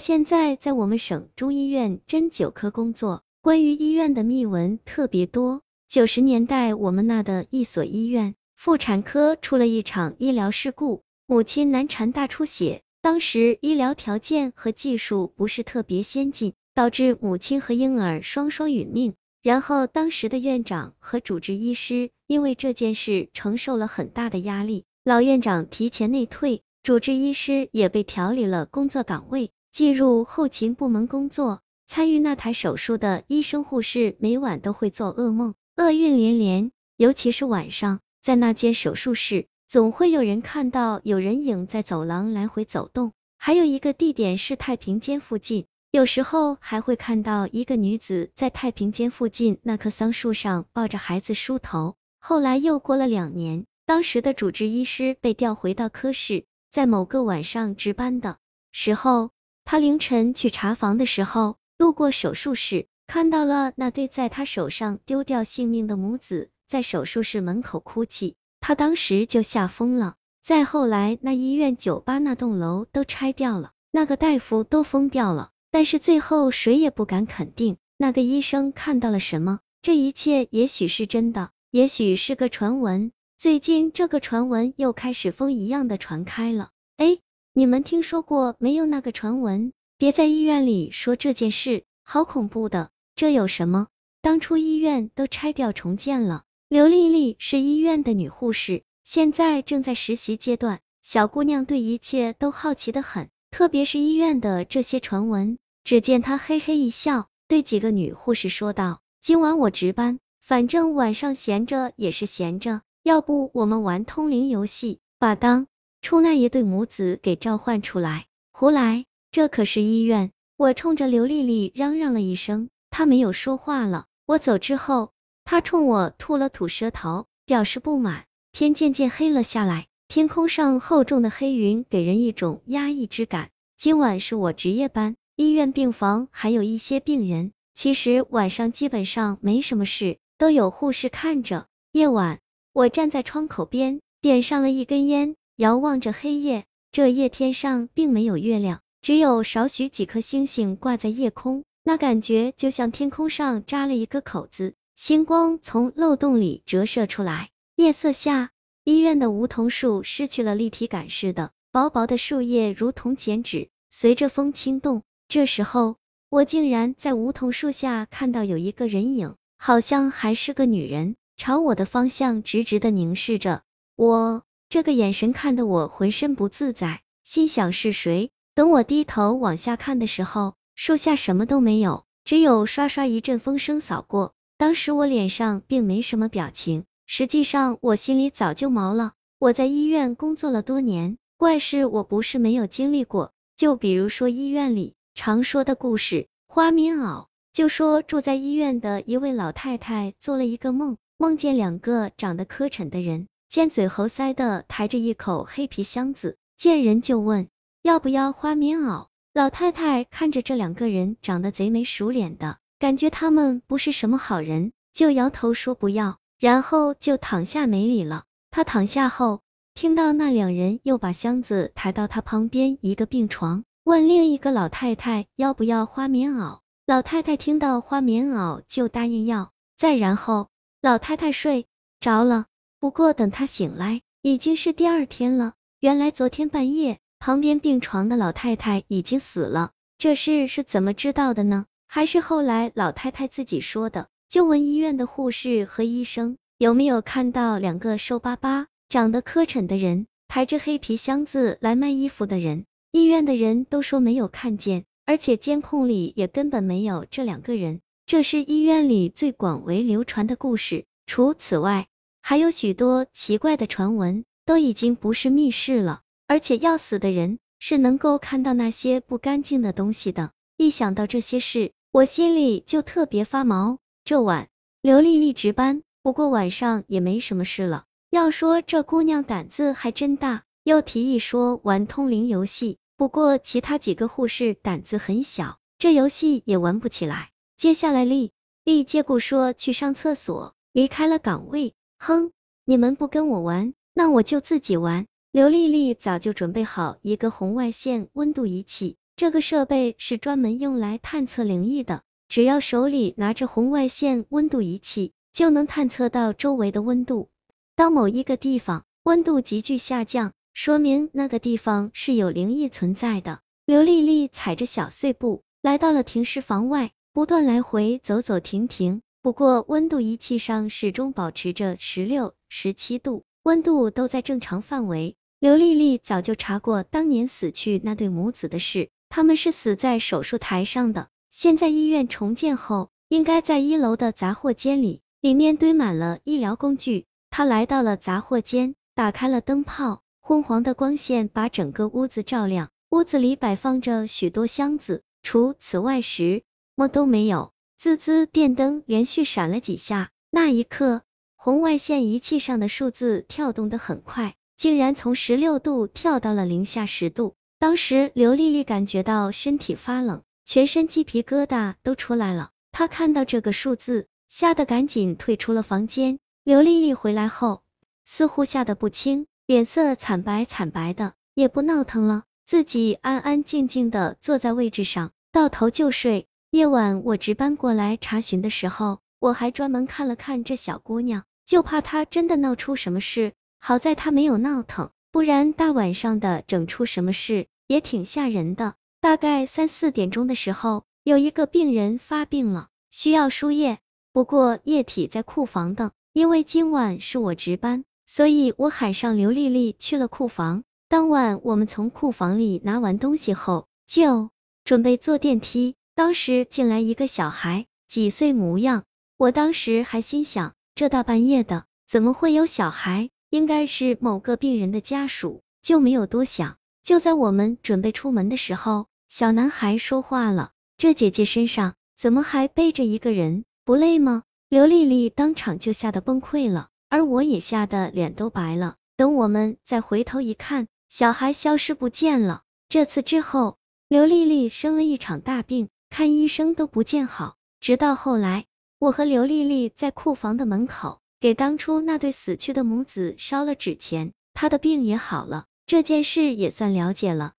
现在在我们省中医院针灸科工作，关于医院的秘闻特别多。九十年代，我们那的一所医院妇产科出了一场医疗事故，母亲难产大出血。当时医疗条件和技术不是特别先进，导致母亲和婴儿双双殒命。然后，当时的院长和主治医师因为这件事承受了很大的压力，老院长提前内退，主治医师也被调离了工作岗位。进入后勤部门工作，参与那台手术的医生护士每晚都会做噩梦，厄运连连。尤其是晚上，在那间手术室，总会有人看到有人影在走廊来回走动。还有一个地点是太平间附近，有时候还会看到一个女子在太平间附近那棵桑树上抱着孩子梳头。后来又过了两年，当时的主治医师被调回到科室，在某个晚上值班的时候。他凌晨去查房的时候，路过手术室，看到了那对在他手上丢掉性命的母子在手术室门口哭泣，他当时就吓疯了。再后来，那医院、酒吧、那栋楼都拆掉了，那个大夫都疯掉了，但是最后谁也不敢肯定那个医生看到了什么。这一切也许是真的，也许是个传闻。最近这个传闻又开始风一样的传开了。哎。你们听说过没有那个传闻？别在医院里说这件事，好恐怖的。这有什么？当初医院都拆掉重建了。刘丽丽是医院的女护士，现在正在实习阶段。小姑娘对一切都好奇的很，特别是医院的这些传闻。只见她嘿嘿一笑，对几个女护士说道：“今晚我值班，反正晚上闲着也是闲着，要不我们玩通灵游戏，把当。”出那一对母子给召唤出来，胡来！这可是医院！我冲着刘丽丽嚷嚷了一声，她没有说话了。我走之后，她冲我吐了吐舌头，表示不满。天渐渐黑了下来，天空上厚重的黑云给人一种压抑之感。今晚是我值夜班，医院病房还有一些病人。其实晚上基本上没什么事，都有护士看着。夜晚，我站在窗口边，点上了一根烟。遥望着黑夜，这夜天上并没有月亮，只有少许几颗星星挂在夜空，那感觉就像天空上扎了一个口子，星光从漏洞里折射出来。夜色下，医院的梧桐树失去了立体感似的，薄薄的树叶如同剪纸，随着风轻动。这时候，我竟然在梧桐树下看到有一个人影，好像还是个女人，朝我的方向直直的凝视着我。这个眼神看得我浑身不自在，心想是谁？等我低头往下看的时候，树下什么都没有，只有刷刷一阵风声扫过。当时我脸上并没什么表情，实际上我心里早就毛了。我在医院工作了多年，怪事我不是没有经历过。就比如说医院里常说的故事，花棉袄。就说住在医院的一位老太太做了一个梦，梦见两个长得磕碜的人。尖嘴猴腮的抬着一口黑皮箱子，见人就问要不要花棉袄。老太太看着这两个人长得贼眉鼠脸的，感觉他们不是什么好人，就摇头说不要，然后就躺下没理了。他躺下后，听到那两人又把箱子抬到他旁边一个病床，问另一个老太太要不要花棉袄。老太太听到花棉袄就答应要，再然后老太太睡着了。不过等他醒来，已经是第二天了。原来昨天半夜，旁边病床的老太太已经死了。这事是怎么知道的呢？还是后来老太太自己说的？就问医院的护士和医生，有没有看到两个瘦巴巴、长得磕碜的人，抬着黑皮箱子来卖衣服的人？医院的人都说没有看见，而且监控里也根本没有这两个人。这是医院里最广为流传的故事。除此外，还有许多奇怪的传闻，都已经不是密室了。而且要死的人是能够看到那些不干净的东西的。一想到这些事，我心里就特别发毛。这晚，刘丽丽值班，不过晚上也没什么事了。要说这姑娘胆子还真大，又提议说玩通灵游戏。不过其他几个护士胆子很小，这游戏也玩不起来。接下来，丽丽借故说去上厕所，离开了岗位。哼，你们不跟我玩，那我就自己玩。刘丽丽早就准备好一个红外线温度仪器，这个设备是专门用来探测灵异的，只要手里拿着红外线温度仪器，就能探测到周围的温度。当某一个地方温度急剧下降，说明那个地方是有灵异存在的。刘丽丽踩着小碎步来到了停尸房外，不断来回走走停停。不过温度仪器上始终保持着十六、十七度，温度都在正常范围。刘丽丽早就查过当年死去那对母子的事。他们是死在手术台上的。现在医院重建后，应该在一楼的杂货间里，里面堆满了医疗工具。他来到了杂货间，打开了灯泡，昏黄的光线把整个屋子照亮。屋子里摆放着许多箱子，除此外什么都没有。滋滋，电灯连续闪了几下，那一刻，红外线仪器上的数字跳动的很快，竟然从十六度跳到了零下十度。当时刘丽丽感觉到身体发冷，全身鸡皮疙瘩都出来了。她看到这个数字，吓得赶紧退出了房间。刘丽丽回来后，似乎吓得不轻，脸色惨白惨白的，也不闹腾了，自己安安静静的坐在位置上，倒头就睡。夜晚我值班过来查询的时候，我还专门看了看这小姑娘，就怕她真的闹出什么事。好在她没有闹腾。不然大晚上的整出什么事也挺吓人的。大概三四点钟的时候，有一个病人发病了，需要输液，不过液体在库房等。因为今晚是我值班，所以我喊上刘丽丽去了库房。当晚我们从库房里拿完东西后，就准备坐电梯。当时进来一个小孩，几岁模样。我当时还心想，这大半夜的，怎么会有小孩？应该是某个病人的家属，就没有多想。就在我们准备出门的时候，小男孩说话了：“这姐姐身上怎么还背着一个人？不累吗？”刘丽丽当场就吓得崩溃了，而我也吓得脸都白了。等我们再回头一看，小孩消失不见了。这次之后，刘丽丽生了一场大病，看医生都不见好。直到后来，我和刘丽丽在库房的门口。给当初那对死去的母子烧了纸钱，她的病也好了，这件事也算了解了。